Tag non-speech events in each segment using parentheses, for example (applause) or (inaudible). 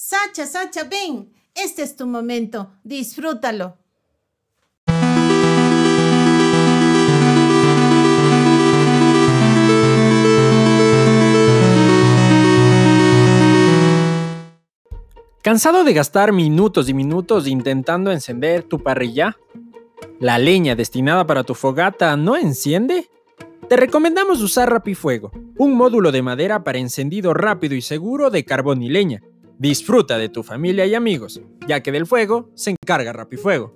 Sacha, Sacha, ven. Este es tu momento. Disfrútalo. ¿Cansado de gastar minutos y minutos intentando encender tu parrilla? ¿La leña destinada para tu fogata no enciende? Te recomendamos usar Rapifuego, un módulo de madera para encendido rápido y seguro de carbón y leña. Disfruta de tu familia y amigos, ya que del fuego se encarga Rapifuego.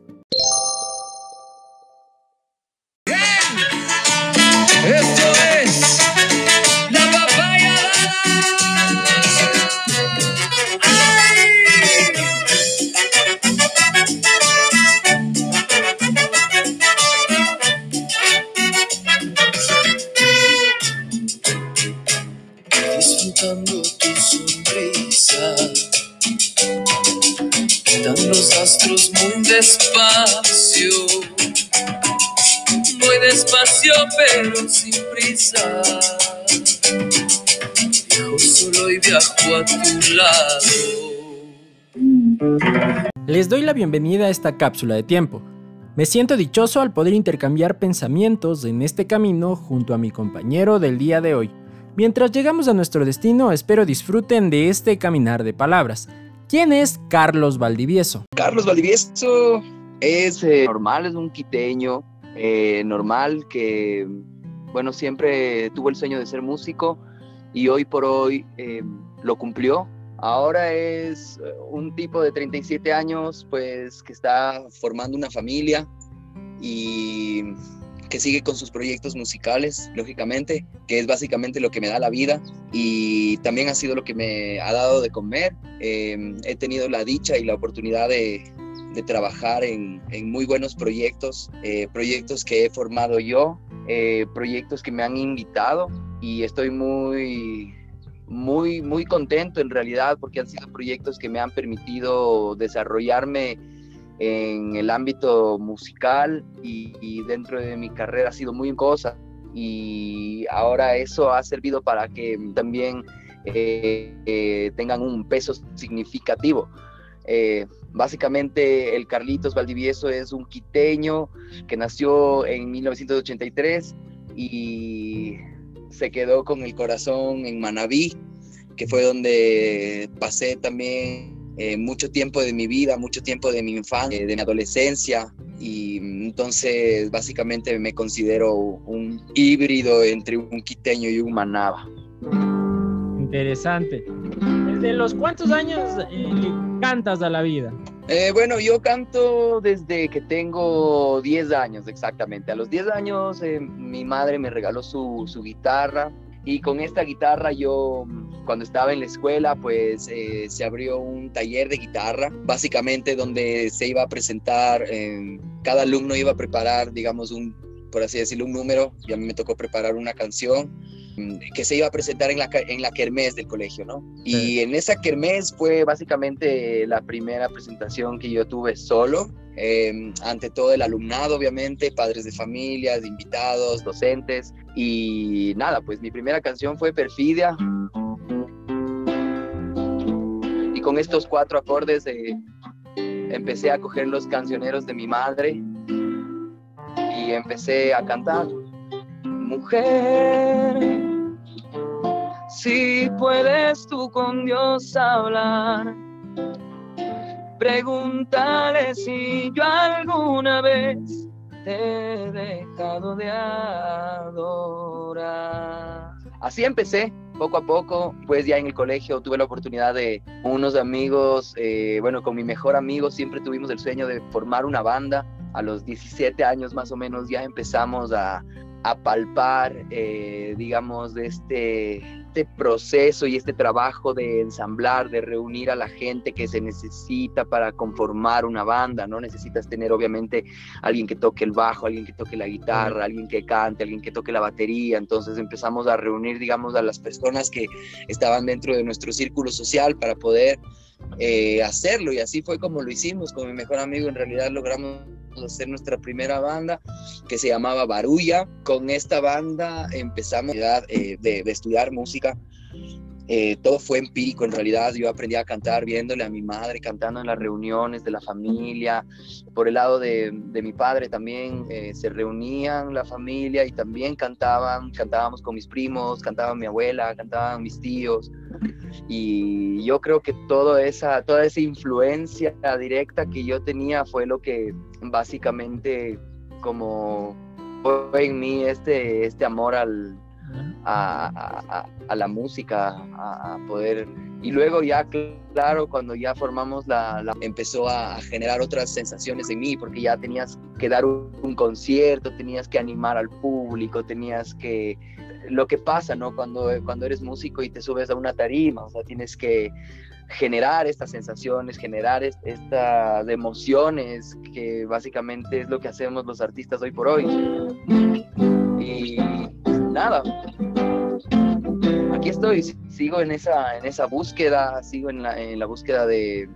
Despacio, muy despacio pero sin prisa. solo a tu lado. Les doy la bienvenida a esta cápsula de tiempo. Me siento dichoso al poder intercambiar pensamientos en este camino junto a mi compañero del día de hoy. Mientras llegamos a nuestro destino, espero disfruten de este caminar de palabras. ¿Quién es Carlos Valdivieso? Carlos Valdivieso es eh, normal, es un quiteño eh, normal que, bueno, siempre tuvo el sueño de ser músico y hoy por hoy eh, lo cumplió. Ahora es un tipo de 37 años, pues, que está formando una familia y que sigue con sus proyectos musicales, lógicamente, que es básicamente lo que me da la vida y también ha sido lo que me ha dado de comer. Em, he tenido la dicha y la oportunidad de, trabajar en, muy buenos proyectos, eh, proyectos que he formado yo, eh, proyectos que me han invitado y estoy muy, muy, muy contento en realidad porque han sido proyectos que me han permitido desarrollarme en el ámbito musical y, dentro de mi carrera ha sido muy cosa y ahora eso ha servido para que también eh, eh, tengan un peso significativo. Eh, básicamente el Carlitos Valdivieso es un quiteño que nació en 1983 y se quedó con el corazón en Manabí, que fue donde pasé también eh, mucho tiempo de mi vida, mucho tiempo de mi infancia, de mi adolescencia y entonces básicamente me considero un híbrido entre un quiteño y un manaba. Interesante. ¿Desde los cuántos años eh, cantas a la vida? Eh, bueno, yo canto desde que tengo 10 años exactamente. A los 10 años mi madre me regaló su, su guitarra y con esta guitarra yo cuando estaba en la escuela, pues eh, se abrió un taller de guitarra, básicamente donde se iba a presentar, eh, cada alumno iba a preparar, digamos, un, por así decirlo, un número, y a mí me tocó preparar una canción mm, que se iba a presentar en la, en la kermés del colegio, ¿no? Y en esa kermés fue básicamente la primera presentación que yo tuve solo, em, ante todo el alumnado, obviamente, padres de familias, invitados, docentes, y nada, pues mi primera canción fue Perfidia con estos cuatro acordes empecé a coger los cancioneros de mi madre y empecé a cantar. Mujer, si puedes tú con Dios hablar, pregúntale si yo alguna vez te he dejado de adorar. Así empecé poco a poco, pues ya en el colegio tuve la oportunidad de unos amigos, eh, bueno, con mi mejor amigo siempre tuvimos el sueño de formar una banda. A los 17 años más o menos ya empezamos a, a palpar, eh, digamos, de este este proceso y este trabajo de ensamblar, de reunir a la gente que se necesita para conformar una banda, ¿no? Necesitas tener obviamente alguien que toque el bajo, alguien que toque la guitarra, alguien que cante, alguien que toque la batería. Entonces empezamos a reunir, digamos, a las personas que estaban dentro de nuestro círculo social para poder eh, hacerlo y así fue como lo hicimos con mi mejor amigo en realidad logramos hacer nuestra primera banda que se llamaba Barulla. Con esta banda empezamos eh, de, de, estudiar música eh, todo fue empírico en realidad. Yo aprendí a cantar viéndole a mi madre, cantando en las reuniones de la familia. Por el lado de, mi padre también eh, se reunían la familia y también cantaban. Cantábamos con mis primos, cantaba mi abuela, cantaban mis tíos. Y yo creo que toda esa, toda esa influencia directa que yo tenía fue lo que básicamente como fue en mí este, este amor al, a, la música, a, poder... Y luego ya, claro, cuando ya formamos la, empezó a generar otras sensaciones en mí, porque ya tenías que dar un, concierto, tenías que animar al público, tenías que... Lo que pasa, ¿no? Cuando, cuando eres músico y te subes a una tarima, o sea, tienes que generar estas sensaciones, generar estas emociones, que básicamente es lo que hacemos los artistas hoy por hoy. Y nada, aquí estoy, sigo en esa, en esa búsqueda, sigo en la, en la búsqueda de,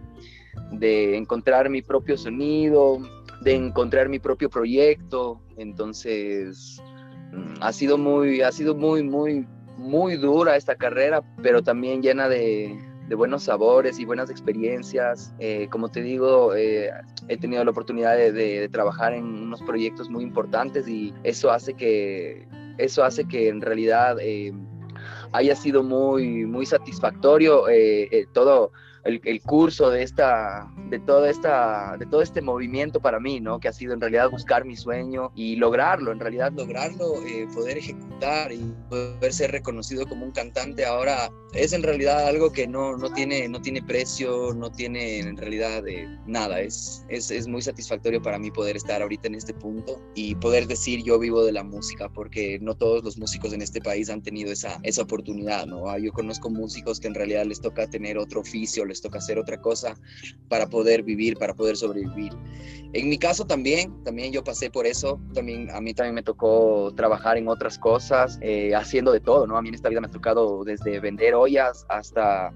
de encontrar mi propio sonido, de encontrar mi propio proyecto. Entonces, mm, ha sido muy, ha sido muy, muy, muy dura esta carrera, pero también llena de, de buenos sabores y buenas experiencias. Eh, como te digo, eh, he tenido la oportunidad de, de, trabajar en unos proyectos muy importantes y eso hace que, eso hace que en realidad eh, haya sido muy, muy satisfactorio eh, eh, todo el, el, curso de esta, de toda esta, de todo este movimiento para mí, ¿no? Que ha sido en realidad buscar mi sueño y lograrlo, en realidad lograrlo, poder ejecutar y poder ser reconocido como un cantante ahora es en realidad algo que no, no, tiene, no tiene precio, no tiene en realidad nada. Es, es, es, muy satisfactorio para mí poder estar ahorita en este punto y poder decir yo vivo de la música, porque no todos los músicos en este país han tenido esa, esa oportunidad, ¿no? Ah, yo conozco músicos que en realidad les toca tener otro oficio, les toca hacer otra cosa para poder vivir, para poder sobrevivir. En mi caso también, también yo pasé por eso, también a mí también me tocó trabajar en otras cosas, eh, haciendo de todo, ¿no? A mí en esta vida me ha tocado desde vender ollas hasta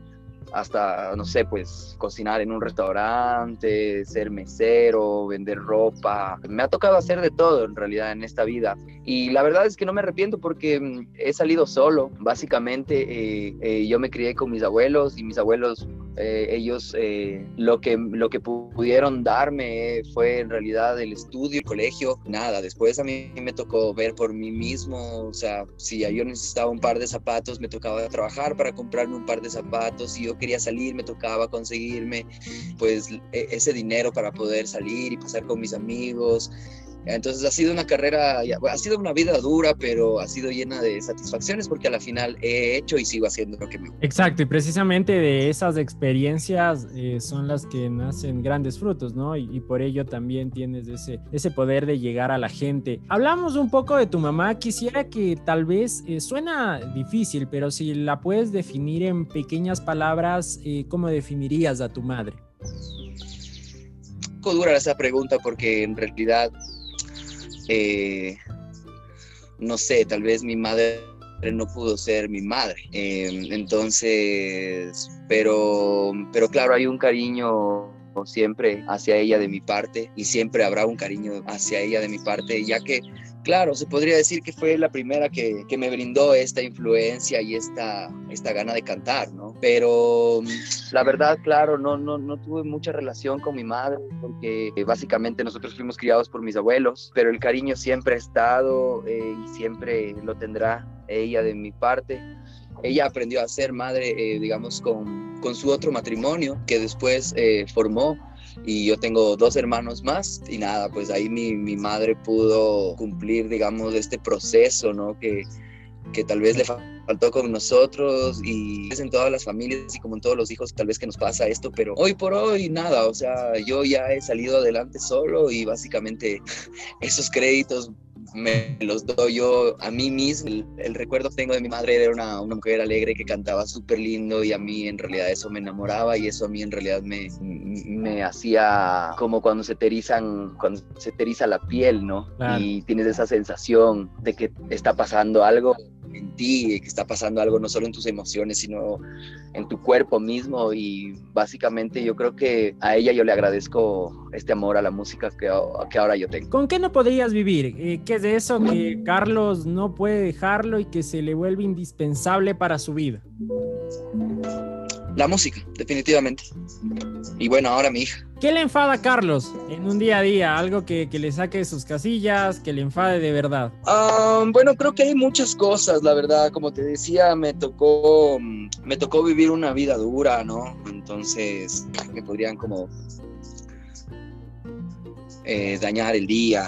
hasta, no sé, pues cocinar en un restaurante, ser mesero, vender ropa. Me ha tocado hacer de todo en realidad en esta vida. Y la verdad es que no me arrepiento porque mm, he salido solo. Básicamente eh, eh, yo me crié con mis abuelos y mis abuelos, eh, ellos lo, que, lo que pudieron darme fue en realidad el estudio, el colegio, nada. Después a mí me tocó ver por mí mismo, o sea, si yo necesitaba un par de zapatos, me tocaba trabajar para comprarme un par de zapatos. y yo quería salir, me tocaba conseguirme pues e, ese dinero para poder salir y pasar con mis amigos. Entonces ha sido una carrera, ha sido una vida dura, pero ha sido llena de satisfacciones porque a la final he hecho y sigo haciendo lo que me gusta. Exacto, y precisamente de esas experiencias eh, son las que nacen grandes frutos, ¿no? Y, por ello también tienes ese, ese poder de llegar a la gente. Hablamos un poco de tu mamá, quisiera que tal vez eh, suena difícil, pero si la puedes definir en pequeñas palabras, eh, ¿cómo definirías a tu madre? Un poco dura esa pregunta porque en realidad eh, no sé, tal vez mi madre no pudo ser mi madre. Em, entonces, pero, pero claro, hay un cariño siempre hacia ella de mi parte y siempre habrá un cariño hacia ella de mi parte, ya que claro, se podría decir que fue la primera que, que, me brindó esta influencia y esta, esta gana de cantar, ¿no? Pero mm, la verdad, claro, no, no, no tuve mucha relación con mi madre porque eh, básicamente nosotros fuimos criados por mis abuelos, pero el cariño siempre ha estado eh, y siempre lo tendrá ella de mi parte. Ella aprendió a ser madre, eh, digamos, con, con, su otro matrimonio que después formó y yo tengo dos hermanos más y nada, pues ahí mi, mi madre pudo cumplir, digamos, este proceso, ¿no? Que, que tal vez le faltó con nosotros y es en todas las familias y como en todos los hijos tal vez que nos pasa esto, pero hoy por hoy nada, o sea, yo ya he salido adelante solo y básicamente (laughs) esos créditos me los doy yo a mí mismo. El, recuerdo que tengo de mi madre era una, una mujer alegre que cantaba súper lindo y a mí en realidad eso me enamoraba y eso a mí en realidad me, me hacía como cuando se te erizan, cuando se te eriza la piel, ¿no? Y tienes esa sensación de que está pasando algo en ti, que está pasando algo no solo en tus emociones, sino en tu cuerpo mismo. Y básicamente yo creo que a ella yo le agradezco este amor a la música que, que ahora yo tengo. ¿Con qué no podrías vivir? Eh, ¿Qué es de eso que Carlos no puede dejarlo y que se le vuelve indispensable para su vida? La música, definitivamente. Y bueno, ahora mi hija. ¿Qué le enfada a Carlos en un día a día? Algo que, que le saque de sus casillas, que le enfade de verdad. Ah, bueno, creo que hay muchas cosas, la verdad. Como te decía, me tocó, me tocó vivir una vida dura, ¿no? Entonces, me podrían como eh, dañar el día.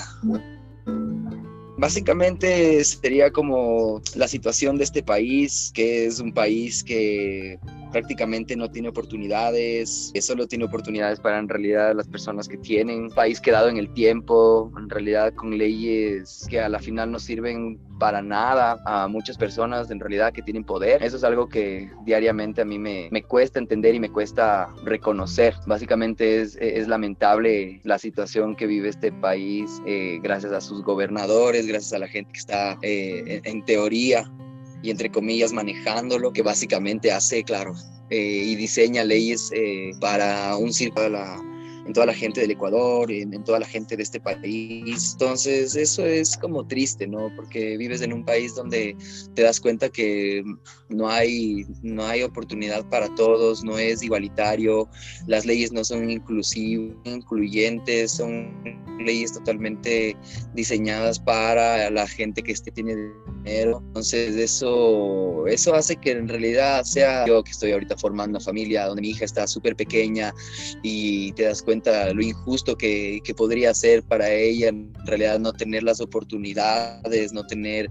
Básicamente sería como la situación de este país, que es un país que prácticamente no tiene oportunidades, solo tiene oportunidades para en realidad las personas que tienen, país quedado en el tiempo, en realidad con leyes que a la final no sirven para nada a muchas personas en realidad que tienen poder. Eso es algo que diariamente a mí me, me cuesta entender y me cuesta reconocer. Básicamente es, es lamentable la situación que vive este país eh, gracias a sus gobernadores, gracias a la gente que está eh, en teoría y entre comillas manejándolo, que básicamente hace, claro, eh, y diseña leyes eh, para un círculo de la en toda la gente del Ecuador, en, en, toda la gente de este país. Entonces, eso es como triste, ¿no? Porque vives en un país donde te das cuenta que no hay, no hay oportunidad para todos, no es igualitario, las leyes no son inclusivas, incluyentes, son leyes totalmente diseñadas para la gente que este tiene dinero. Entonces, eso, eso hace que en realidad sea yo que estoy ahorita formando familia donde mi hija está súper pequeña y te das cuenta lo injusto que, podría ser para ella en realidad no tener las oportunidades, no tener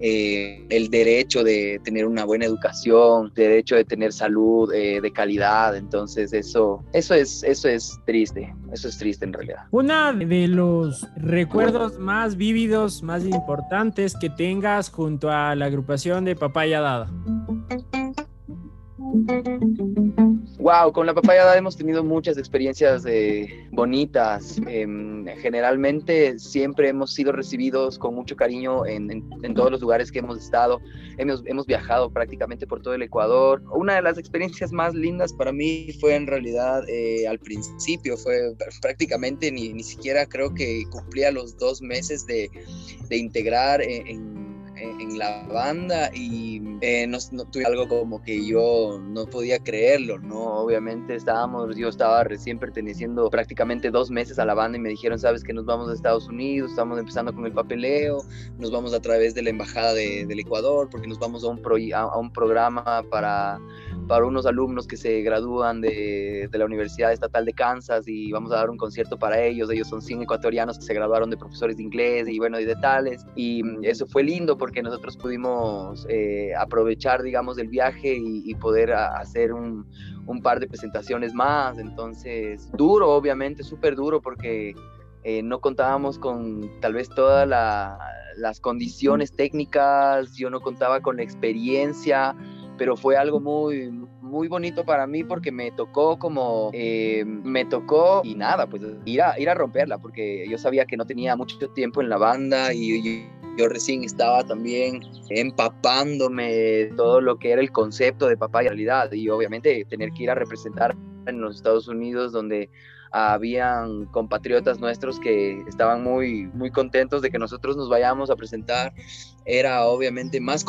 eh, el derecho de tener una buena educación, derecho de tener salud eh, de calidad. Entonces eso, eso, es, eso es triste, eso es triste en realidad. Una de los recuerdos más vívidos, más importantes que tengas junto a la agrupación de Papaya Dada. Wow, con la papaya hemos tenido muchas experiencias eh, bonitas. Eh, generalmente siempre hemos sido recibidos con mucho cariño en, en, en, todos los lugares que hemos estado. Hemos, hemos viajado prácticamente por todo el Ecuador. Una de las experiencias más lindas para mí fue en realidad eh, al principio, fue prácticamente ni, ni siquiera creo que cumplía los dos meses de, de integrar en, en la banda y eh, no, no, tuve algo como que yo no podía creerlo, ¿no? Obviamente estábamos, yo estaba recién perteneciendo prácticamente dos meses a la banda y me dijeron, sabes que nos vamos a Estados Unidos, estamos empezando con el papeleo, nos vamos a través de la Embajada de, del Ecuador porque nos vamos a un, pro, a, a un programa para para unos alumnos que se gradúan de, de, la Universidad Estatal de Kansas y vamos a dar un concierto para ellos. Ellos son 100 ecuatorianos que se graduaron de profesores de inglés y bueno, y de tales. Y eso fue lindo porque nosotros pudimos eh, aprovechar, digamos, el viaje y, poder hacer un, par de presentaciones más. Entonces, duro, obviamente, súper duro porque eh, no contábamos con tal vez todas la, las condiciones técnicas, yo no contaba con la experiencia pero fue algo muy, muy bonito para mí porque me tocó como, eh, me tocó y nada, pues ir a, ir a romperla, porque yo sabía que no tenía mucho tiempo en la banda y yo recién estaba también empapándome todo lo que era el concepto de papá y realidad y obviamente tener que ir a representar en los Estados Unidos donde habían compatriotas nuestros que estaban muy, muy contentos de que nosotros nos vayamos a presentar. Era obviamente más,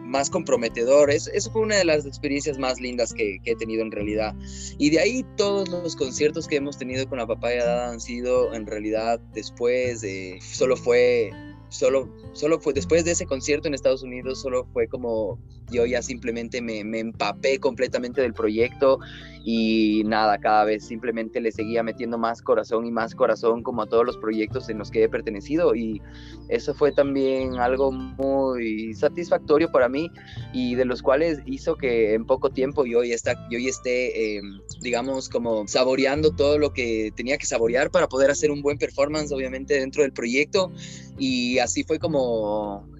más comprometedor. Es, eso fue una de las experiencias más lindas que, he tenido en realidad. Y de ahí todos los conciertos que hemos tenido con la Papaya Dada han sido en realidad después, de, solo fue solo, solo fue después de ese concierto en Estados Unidos, solo fue como yo ya simplemente me, me, empapé completamente del proyecto y nada, cada vez simplemente le seguía metiendo más corazón y más corazón como a todos los proyectos en los que he pertenecido y eso fue también algo muy satisfactorio para mí y de los cuales hizo que en poco tiempo yo ya, está, yo ya esté, eh, digamos, como saboreando todo lo que tenía que saborear para poder hacer un buen performance, obviamente, dentro del proyecto y así fue como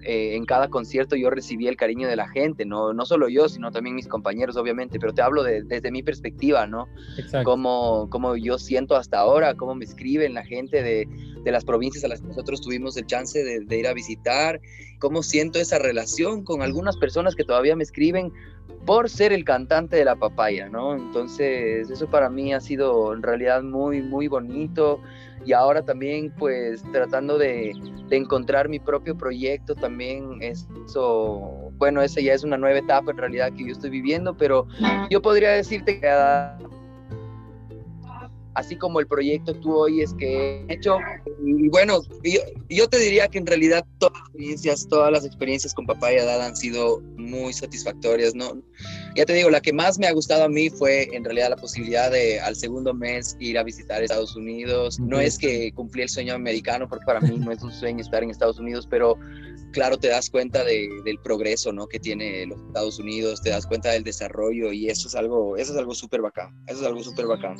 eh, en cada concierto yo recibí el cariño de la gente, no, no solo yo, sino también mis compañeros, obviamente, pero te hablo de, desde mi perspectiva, ¿no? Cómo, cómo, yo siento hasta ahora, cómo me escriben la gente de, de las provincias a las que nosotros tuvimos el chance de, de, ir a visitar, cómo siento esa relación con algunas personas que todavía me escriben por ser el cantante de la papaya, ¿no? Entonces, eso para mí ha sido en realidad muy, muy bonito y ahora también pues tratando de, de, encontrar mi propio proyecto también eso bueno, esa ya es una nueva etapa en realidad que yo estoy viviendo, pero yo podría decirte que así como el proyecto tú hoy es que he hecho. Y bueno, yo, yo, te diría que en realidad todas las experiencias, todas las experiencias con papá y Adad han sido muy satisfactorias, ¿no? Ya te digo, la que más me ha gustado a mí fue en realidad la posibilidad de al segundo mes ir a visitar Estados Unidos. No es que cumplí el sueño americano, porque para mí no es un sueño estar en Estados Unidos, pero claro, te das cuenta de, del progreso, ¿no? Que tiene los Estados Unidos, te das cuenta del desarrollo y eso es algo, eso es algo súper bacán, eso es algo súper bacán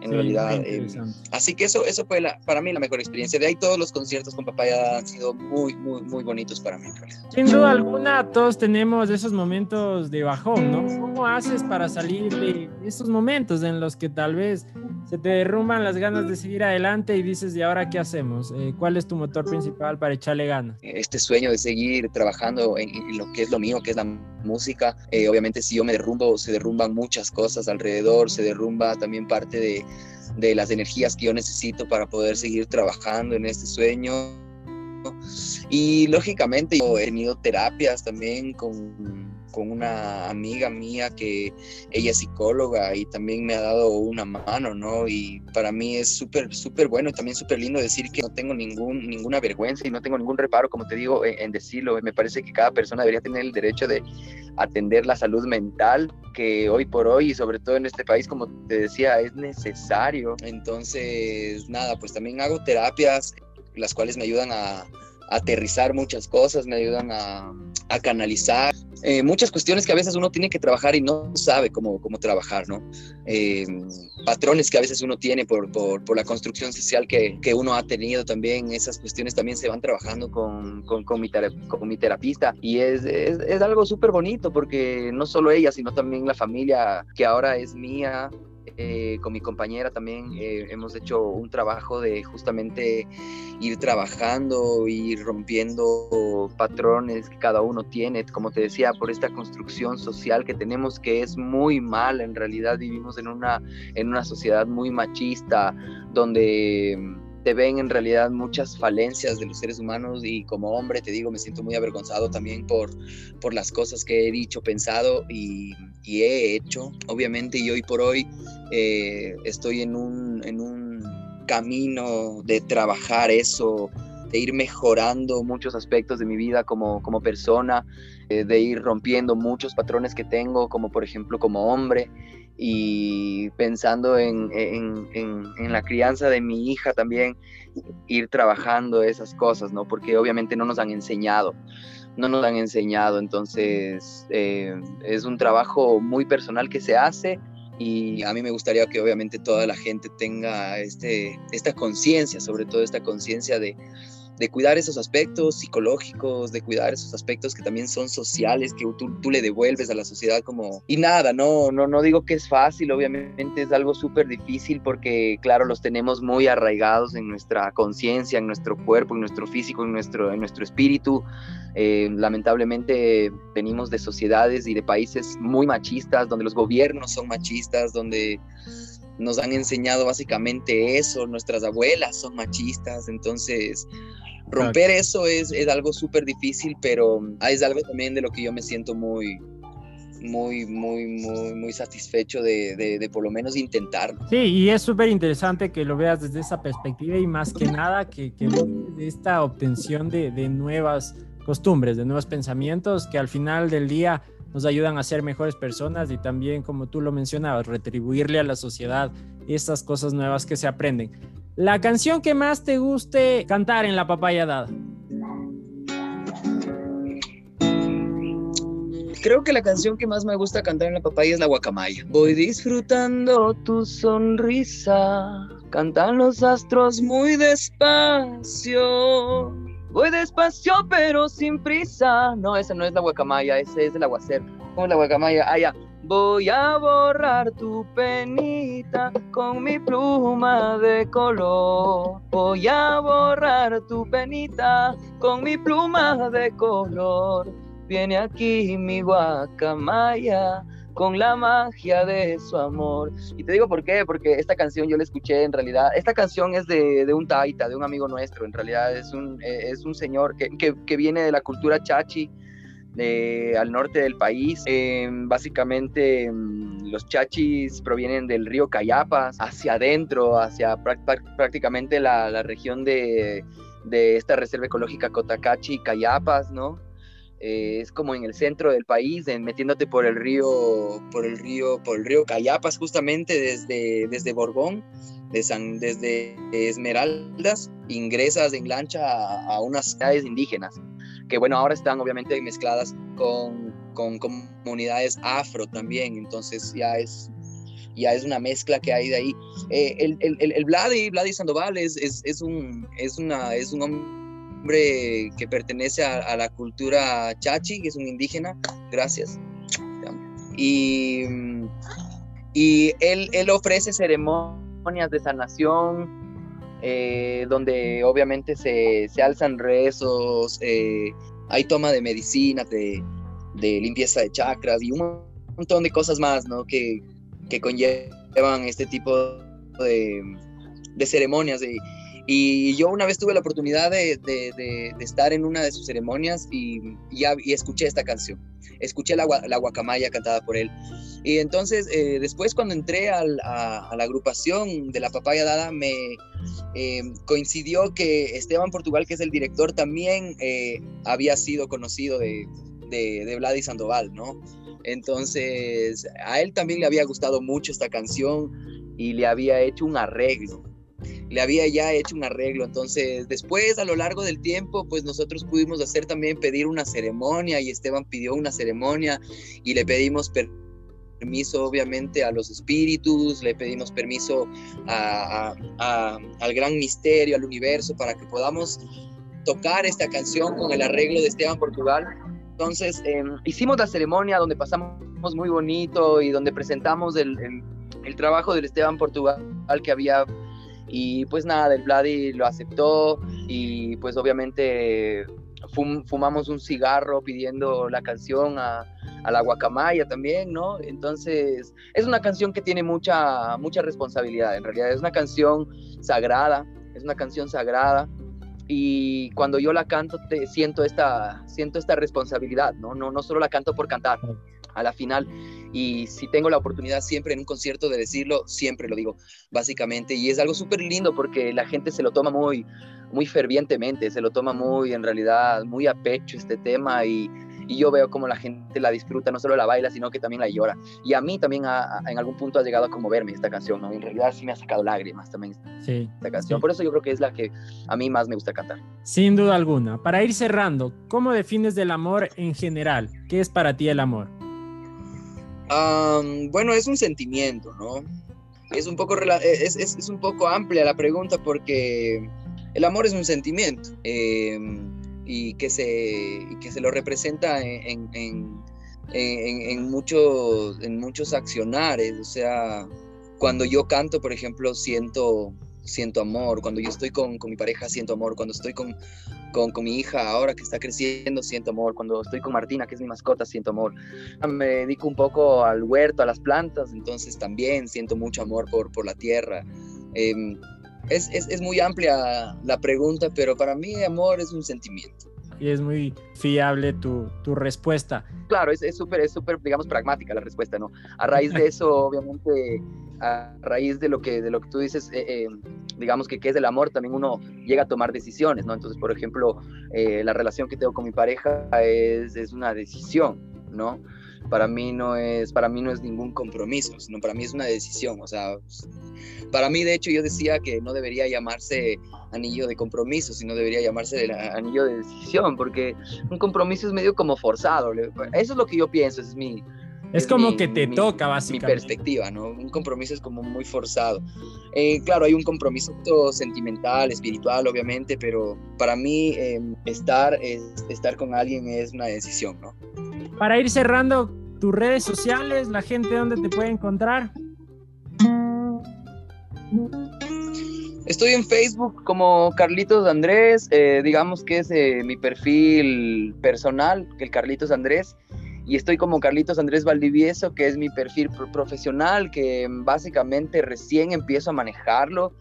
en realidad. Eh, así que eso, eso fue la, para mí la mejor experiencia. De ahí todos los conciertos con Papaya han sido muy, muy, muy bonitos para mí. Sin duda alguna, todos tenemos esos momentos de bajón, ¿no? ¿Cómo haces para salir de esos momentos en los que tal vez se te derrumban las ganas de seguir adelante y dices, ¿y ahora qué hacemos? Eh, ¿Cuál es tu motor principal para echarle ganas? Este sueño de seguir trabajando en, lo que es lo mío, que es la música. Eh, obviamente si yo me derrumbo, se derrumban muchas cosas alrededor, se derrumba también parte de de las energías que yo necesito para poder seguir trabajando en este sueño. Y lógicamente yo he tenido terapias también con, con, una amiga mía que ella es psicóloga y también me ha dado una mano, ¿no? Y para mí es súper, súper bueno y también súper lindo decir que no tengo ningún, ninguna vergüenza y no tengo ningún reparo, como te digo, en decirlo. Me parece que cada persona debería tener el derecho de atender la salud mental, que hoy por hoy y sobre todo en este país, como te decía, es necesario. Entonces, nada, pues también hago terapias, las cuales me ayudan a, aterrizar muchas cosas, me ayudan a, canalizar eh, muchas cuestiones que a veces uno tiene que trabajar y no sabe cómo, cómo trabajar, ¿no? Eh, patrones que a veces uno tiene por, por, por la construcción social que, que, uno ha tenido también, esas cuestiones también se van trabajando con, con, con mi, con mi terapista y es, es, es algo súper bonito porque no solo ella, sino también la familia que ahora es mía, eh, con mi compañera también eh, hemos hecho un trabajo de justamente ir trabajando, ir rompiendo patrones que cada uno tiene, como te decía, por esta construcción social que tenemos que es muy mal, en realidad vivimos en una, en una sociedad muy machista, donde te ven en realidad muchas falencias de los seres humanos. Y como hombre te digo me siento muy avergonzado también por, por las cosas que he dicho, pensado y, y he hecho, obviamente y hoy por hoy eh, estoy en un, en un camino de trabajar eso, de ir mejorando muchos aspectos de mi vida como, como persona, eh, de ir rompiendo muchos patrones que tengo, como por ejemplo como hombre, y pensando en, en, en, la crianza de mi hija también, ir trabajando esas cosas, ¿no? Porque obviamente no nos han enseñado, no nos han enseñado, entonces eh, es un trabajo muy personal que se hace y a mí me gustaría que obviamente toda la gente tenga este, esta conciencia, sobre todo esta conciencia de, de cuidar esos aspectos psicológicos, de cuidar esos aspectos que también son sociales, que tú, tú, le devuelves a la sociedad como... Y nada, no, no, no digo que es fácil, obviamente es algo súper difícil porque, claro, los tenemos muy arraigados en nuestra conciencia, en nuestro cuerpo, en nuestro físico, en nuestro, en nuestro espíritu. Eh, lamentablemente venimos de sociedades y de países muy machistas, donde los gobiernos son machistas, donde nos han enseñado básicamente eso, nuestras abuelas son machistas, entonces romper eso es, es algo súper difícil, pero es algo también de lo que yo me siento muy, muy, muy, muy, muy satisfecho de, de, por lo menos intentar. Sí, y es súper interesante que lo veas desde esa perspectiva y más que nada que, que de esta obtención de, de nuevas costumbres, de nuevos pensamientos que al final del día nos ayudan a ser mejores personas y también, como tú lo mencionabas, retribuirle a la sociedad estas cosas nuevas que se aprenden. La canción que más te guste cantar en la papaya dada. Creo que la canción que más me gusta cantar en la papaya es la guacamaya. Voy disfrutando tu sonrisa, cantan los astros muy despacio Voy despacio pero sin prisa. No, esa no es la guacamaya, ese es el aguacero. ¿Cómo es la guacamaya? Ah, ya. Voy a borrar tu penita con mi pluma de color. Voy a borrar tu penita con mi pluma de color. Viene aquí mi guacamaya con la magia de su amor. Y te digo por qué, porque esta canción yo la escuché en realidad, esta canción es de, de un taita, de un amigo nuestro, en realidad es un, eh, es un señor que, que, que, viene de la cultura chachi, eh, al norte del país. Eh, básicamente mm, los chachis provienen del río Cayapas, hacia adentro, hacia prácticamente la, región de, esta reserva ecológica Cotacachi, Cayapas, ¿no? Eh, es como en el centro del país, metiéndote por el río, por el río, por el río Cayapas, justamente desde, desde Borbón, desde Esmeraldas, ingresas en lancha a, unas ciudades indígenas, que bueno, ahora están obviamente mezcladas con, con comunidades afro también, entonces ya es ya es una mezcla que hay de ahí. Eh, el, el, el, el Vladi, Vladi Sandoval es, es, es, un, es, una, es un hombre que pertenece a, la cultura chachi, que es un indígena, gracias. Y, y él, él ofrece ceremonias de sanación, eh, donde obviamente se, se alzan rezos, eh, hay toma de medicina, de, de, limpieza de chakras y un montón de cosas más, ¿no? Que, que conllevan este tipo de, de ceremonias. De, y yo una vez tuve la oportunidad de, de, estar en una de sus ceremonias y, y, escuché esta canción. Escuché la, la, guacamaya cantada por él. Y entonces, eh, después cuando entré a, a, la agrupación de la Papaya Dada, me eh, coincidió que Esteban Portugal, que es el director, también eh, había sido conocido de, de, de Vladi Sandoval, ¿no? Entonces, a él también le había gustado mucho esta canción y le había hecho un arreglo le había ya hecho un arreglo. Entonces, después, a lo largo del tiempo, pues nosotros pudimos hacer también pedir una ceremonia y Esteban pidió una ceremonia y le pedimos permiso obviamente a los espíritus, le pedimos permiso al gran misterio, al universo, para que podamos tocar esta canción con el arreglo de Esteban Portugal. Entonces, em, hicimos la ceremonia donde pasamos muy bonito y donde presentamos el, el, el trabajo del Esteban Portugal que había y pues nada, el Vladi lo aceptó y pues obviamente fumamos un cigarro pidiendo la canción a, a, la guacamaya también, ¿no? Entonces es una canción que tiene mucha, mucha responsabilidad, en realidad es una canción sagrada, es una canción sagrada y cuando yo la canto te, siento, esta, siento esta responsabilidad, ¿no? ¿no? No solo la canto por cantar, a la final y si tengo la oportunidad siempre en un concierto de decirlo, siempre lo digo, básicamente. Y es algo súper lindo porque la gente se lo toma muy, muy fervientemente, se lo toma muy, en realidad, muy a pecho este tema y, y yo veo como la gente la disfruta, no solo la baila, sino que también la llora. Y a mí también en algún punto ha llegado a conmoverme esta canción, ¿no? En realidad sí me ha sacado lágrimas también sí, esta canción. Por eso yo creo que es la que a mí más me gusta cantar. Sin duda alguna. Para ir cerrando, ¿cómo defines el amor en general? ¿Qué es para ti el amor? Bueno, es un sentimiento, ¿no? Es un, poco, es, es, un poco amplia la pregunta porque el amor es un sentimiento em, y, que se, que se lo representa en, en, en, muchos, en muchos accionares. O sea, cuando yo canto, por ejemplo, siento, siento amor. Cuando yo estoy con, con mi pareja, siento amor. Cuando estoy con, con, con, mi hija ahora que está creciendo, siento amor. Cuando estoy con Martina, que es mi mascota, siento amor. Me dedico un poco al huerto, a las plantas, entonces también siento mucho amor por, por la tierra. Eh, es, es, es, muy amplia la pregunta, pero para mí amor es un sentimiento. Y es muy fiable tu, tu respuesta. Claro, es súper, es súper, digamos, pragmática la respuesta, ¿no? A raíz de eso, obviamente, a raíz de lo que, de lo que tú dices, eh, eh, digamos que qué es el amor, también uno llega a tomar decisiones, ¿no? Entonces, por ejemplo, eh, la relación que tengo con mi pareja es, es una decisión, ¿no? Para mí no es, para mí no es ningún compromiso, sino para mí es una decisión, o sea, para mí de hecho yo decía que no debería llamarse anillo de compromiso, sino debería llamarse anillo de decisión, porque un compromiso es medio como forzado, eso es lo que yo pienso, es mi, es, como que te toca, básicamente. Mi perspectiva, ¿no? Un compromiso es como muy forzado. Eh, claro, hay un compromiso sentimental, espiritual, obviamente, pero para mí em, estar, estar con alguien es una decisión, ¿no? Para ir cerrando, tus redes sociales, la gente dónde te puede encontrar. Estoy en Facebook como Carlitos Andrés, eh, digamos que es eh, mi perfil personal, el Carlitos Andrés y estoy como Carlitos Andrés Valdivieso, que es mi perfil profesional, que básicamente recién empiezo a manejarlo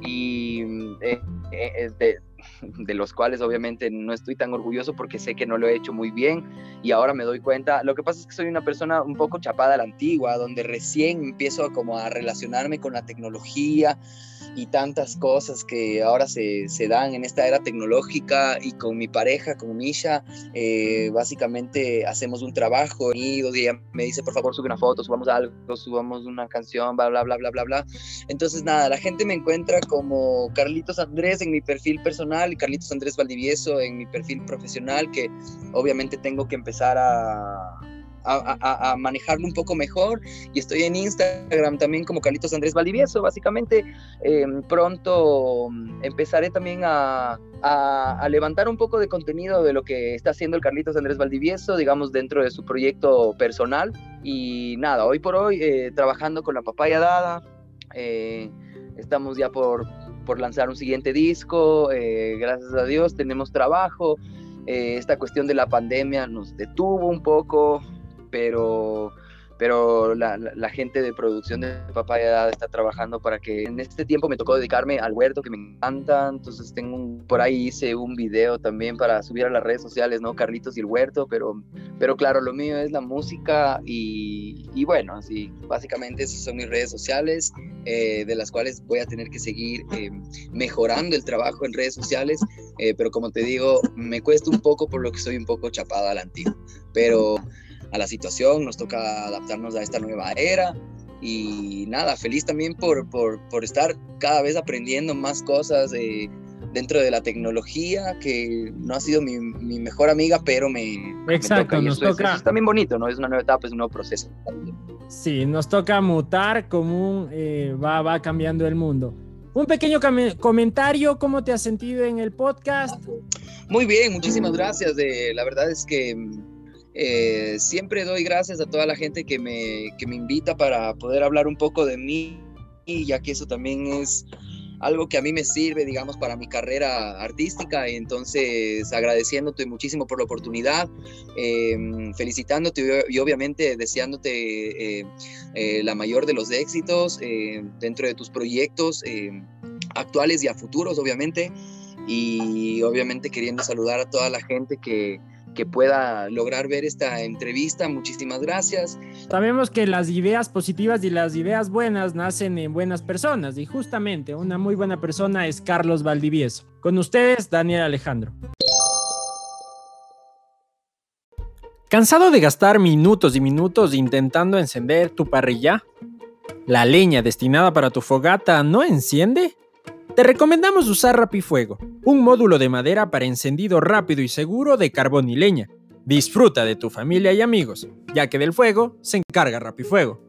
y eh, eh, (laughs) de los cuales obviamente no estoy tan orgulloso porque sé que no lo he hecho muy bien y ahora me doy cuenta. Lo que pasa es que soy una persona un poco chapada a la antigua, donde recién empiezo como a relacionarme con la tecnología y tantas cosas que ahora se, se dan en esta era tecnológica y con mi pareja, con Misha, eh, básicamente hacemos un trabajo y ella me dice, por favor, sube una foto, subamos algo, subamos una canción, bla, bla, bla, bla, bla, bla. Entonces, nada, la gente me encuentra como Carlitos Andrés en mi perfil personal y Carlitos Andrés Valdivieso en mi perfil profesional, que obviamente tengo que empezar a a, manejarlo un poco mejor. Y estoy en Instagram también como Carlitos Andrés Valdivieso. Básicamente, em, pronto empezaré también a, levantar un poco de contenido de lo que está haciendo el Carlitos Andrés Valdivieso, digamos, dentro de su proyecto personal. Y nada, hoy por hoy, eh, trabajando con la papaya dada. Eh, estamos ya por, por lanzar un siguiente disco. Eh, gracias a Dios tenemos trabajo. esta cuestión de la pandemia nos detuvo un poco, pero, pero la, la, gente de producción de Papaya está trabajando para que en este tiempo me tocó dedicarme al huerto que me encanta, entonces tengo un, por ahí hice un video también para subir a las redes sociales, ¿no? Carlitos y el huerto, pero, pero claro, lo mío es la música y, y bueno, sí, básicamente esas son mis redes sociales, eh, de las cuales voy a tener que seguir eh, mejorando el trabajo en redes sociales, eh, pero como te digo, me cuesta un poco por lo que soy un poco chapada a la antigua, pero a la situación, nos toca adaptarnos a esta nueva era y nada, feliz también por, por, por estar cada vez aprendiendo más cosas eh, dentro de la tecnología, que no ha sido mi, mi mejor amiga, pero me, Exacto, me nos toca... Es, también bonito, ¿no? Es una nueva etapa, es un nuevo proceso. Sí, nos toca mutar como eh, va, va cambiando el mundo. Un pequeño comentario, ¿cómo te has sentido en el podcast? Muy bien, muchísimas gracias. De, la verdad es que eh, siempre doy gracias a toda la gente que me, que me invita para poder hablar un poco de mí, ya que eso también es algo que a mí me sirve, digamos, para mi carrera artística. Entonces, agradeciéndote muchísimo por la oportunidad, eh, felicitándote y, obviamente deseándote eh, la mayor de los éxitos dentro de tus proyectos actuales y a futuros, obviamente. Y obviamente queriendo saludar a toda la gente que, que pueda lograr ver esta entrevista. Muchísimas gracias. Sabemos que las ideas positivas y las ideas buenas nacen en buenas personas y justamente una muy buena persona es Carlos Valdivieso. Con ustedes, Daniel Alejandro. ¿Cansado de gastar minutos y minutos intentando encender tu parrilla? ¿La leña destinada para tu fogata no enciende? Te recomendamos usar Rapifuego, un módulo de madera para encendido rápido y seguro de carbón y leña. Disfruta de tu familia y amigos, ya que del fuego se encarga Rapifuego.